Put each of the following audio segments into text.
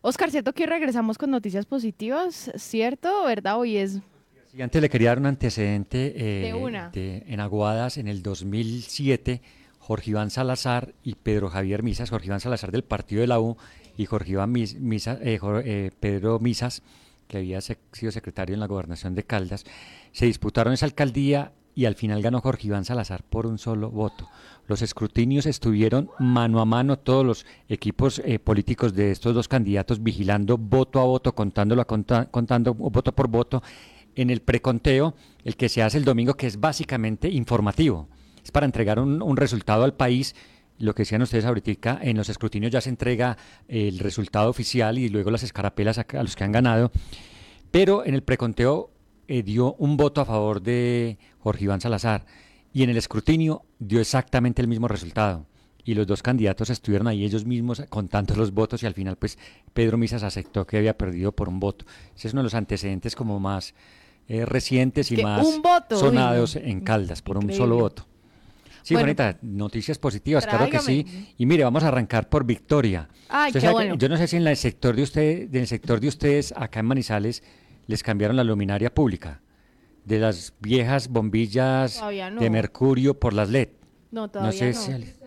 Oscar, ¿cierto que regresamos con noticias positivas? ¿Cierto? ¿Verdad? Hoy es... Sí, antes le quería dar un antecedente. Eh, de una. en Aguadas, en el 2007, Jorge Iván Salazar y Pedro Javier Misas, Jorge Iván Salazar del Partido de la U y Jorge Iván Misa, eh, eh, Pedro Misas, que había sido secretario en la gobernación de Caldas, se disputaron esa alcaldía y al final ganó Jorge Iván Salazar por un solo voto. Los escrutinios estuvieron mano a mano, todos los equipos eh, políticos de estos dos candidatos vigilando voto a voto, contándolo, contando voto por voto. En el preconteo, el que se hace el domingo, que es básicamente informativo, es para entregar un, resultado al país lo que decían ustedes ahorita, en los escrutinios ya se entrega el resultado oficial y luego las escarapelas a, los que han ganado, pero en el preconteo eh, dio un voto a favor de Jorge Iván Salazar y en el escrutinio dio exactamente el mismo resultado. Y los dos candidatos estuvieron ahí ellos mismos contando los votos y al final pues Pedro Misas aceptó que había perdido por un voto. Ese es uno de los antecedentes como más eh, recientes y más sonados en Caldas por un solo voto. Sí, bonita, noticias positivas, claro que sí. Y mire, vamos a arrancar por Victoria. Ay, qué bueno. yo no sé si en el sector de usted, en el sector de ustedes acá en Manizales les cambiaron la luminaria pública de las viejas bombillas de mercurio por las LED. No, todavía no. Sé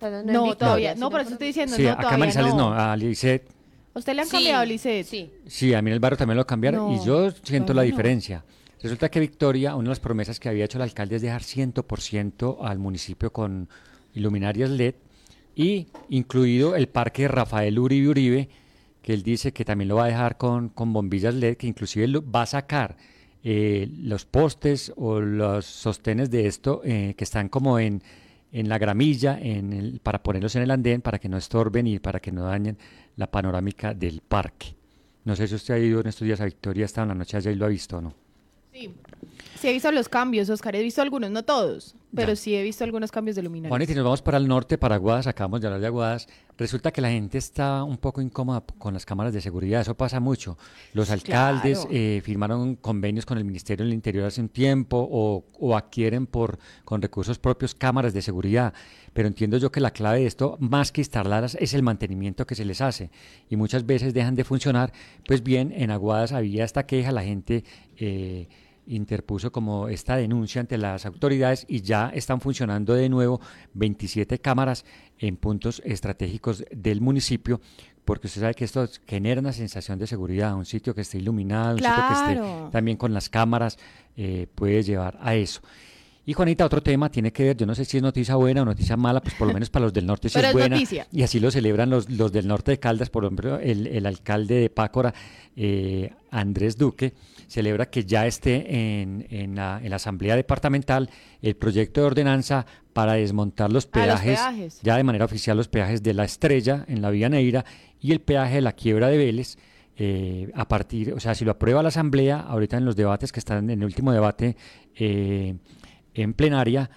no. no, todavía. No, por eso estoy diciendo. Sí, acá en Manizales no, a Lisset. ¿Usted le han cambiado a Lisset? Sí. Sí, a mí en el barrio también lo cambiaron y yo siento la diferencia. Resulta que Victoria, una de las promesas que había hecho el alcalde es dejar 100% al municipio con luminarias LED y incluido el parque Rafael Uribe Uribe, que él dice que también lo va a dejar con, con bombillas LED, que inclusive lo va a sacar eh, los postes o los sostenes de esto eh, que están como en, en la gramilla en el, para ponerlos en el andén para que no estorben y para que no dañen la panorámica del parque. No sé si usted ha ido en estos días a Victoria, hasta en la noche allá y lo ha visto o no. Sí, sí he visto los cambios, Oscar, he visto algunos, no todos. Pero sí he visto algunos cambios de luminaria. Bueno, y si nos vamos para el norte, para Aguadas, acabamos de hablar de Aguadas, resulta que la gente está un poco incómoda con las cámaras de seguridad, eso pasa mucho. Los alcaldes eh, firmaron convenios con el Ministerio del Interior hace un tiempo o, o, adquieren por, con recursos propios cámaras de seguridad, pero entiendo yo que la clave de esto, más que instalarlas, es el mantenimiento que se les hace y muchas veces dejan de funcionar. Pues bien, en Aguadas había esta queja, la gente... Eh, interpuso como esta denuncia ante las autoridades y ya están funcionando de nuevo 27 cámaras en puntos estratégicos del municipio, porque usted sabe que esto genera una sensación de seguridad, un sitio que esté iluminado, un sitio que esté también con las cámaras, eh, puede llevar a eso. Y Juanita, otro tema tiene que ver, yo no sé si es noticia buena o noticia mala, pues por lo menos para los del norte sí es, buena. Y así lo celebran los, los del norte de Caldas, por ejemplo, el, el alcalde de Pácora, eh, Andrés Duque, celebra que ya esté en, en, la, en, la, Asamblea Departamental el proyecto de ordenanza para desmontar los peajes, ya de manera oficial los peajes de la Estrella en la Vía Neira y el peaje de la Quiebra de Vélez. Eh, a partir, o sea, si lo aprueba la Asamblea, ahorita en los debates que están en el último debate, eh, en plenaria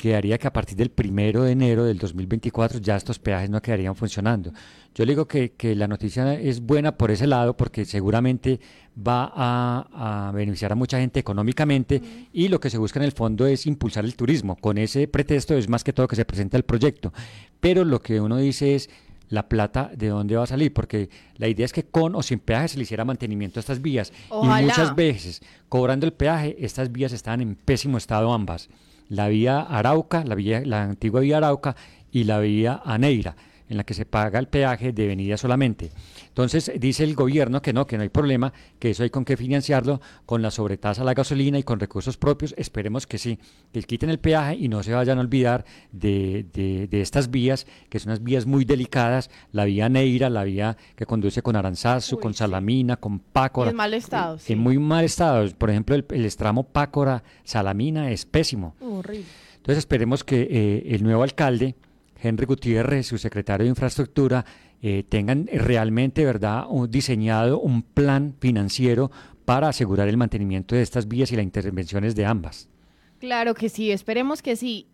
que haría que a partir del primero de enero del 2024 ya estos peajes no quedarían funcionando. Yo le digo que, la noticia es buena por ese lado porque seguramente va a, beneficiar a mucha gente económicamente y lo que se busca en el fondo es impulsar el turismo. Con ese pretexto es más que todo que se presenta el proyecto. Pero lo que uno dice es la plata de dónde va a salir, porque la idea es que con o sin peaje se le hiciera mantenimiento a estas vías. Y muchas veces, cobrando el peaje, estas vías están en pésimo estado ambas. La vía Arauca, la, vía, la antigua vía Arauca y la vía Aneira en la que se paga el peaje de venida solamente. Entonces dice el gobierno que no, que no hay problema, que eso hay con qué financiarlo con la sobretasa a la gasolina y con recursos propios. Esperemos que sí, que quiten el peaje y no se vayan a olvidar de, de, estas vías, que son unas vías muy delicadas, la vía Neira, la vía que conduce con Aranzazu, con Salamina, con Pácora. En mal estado. En muy mal estado. Por ejemplo, el, el estramo Pácora-Salamina es pésimo. Horrible. Entonces esperemos que eh, el nuevo alcalde Henry Gutiérrez, su secretario de Infraestructura, eh, tengan realmente, ¿verdad?, diseñado un plan financiero para asegurar el mantenimiento de estas vías y las intervenciones de ambas. Claro que sí, esperemos que sí.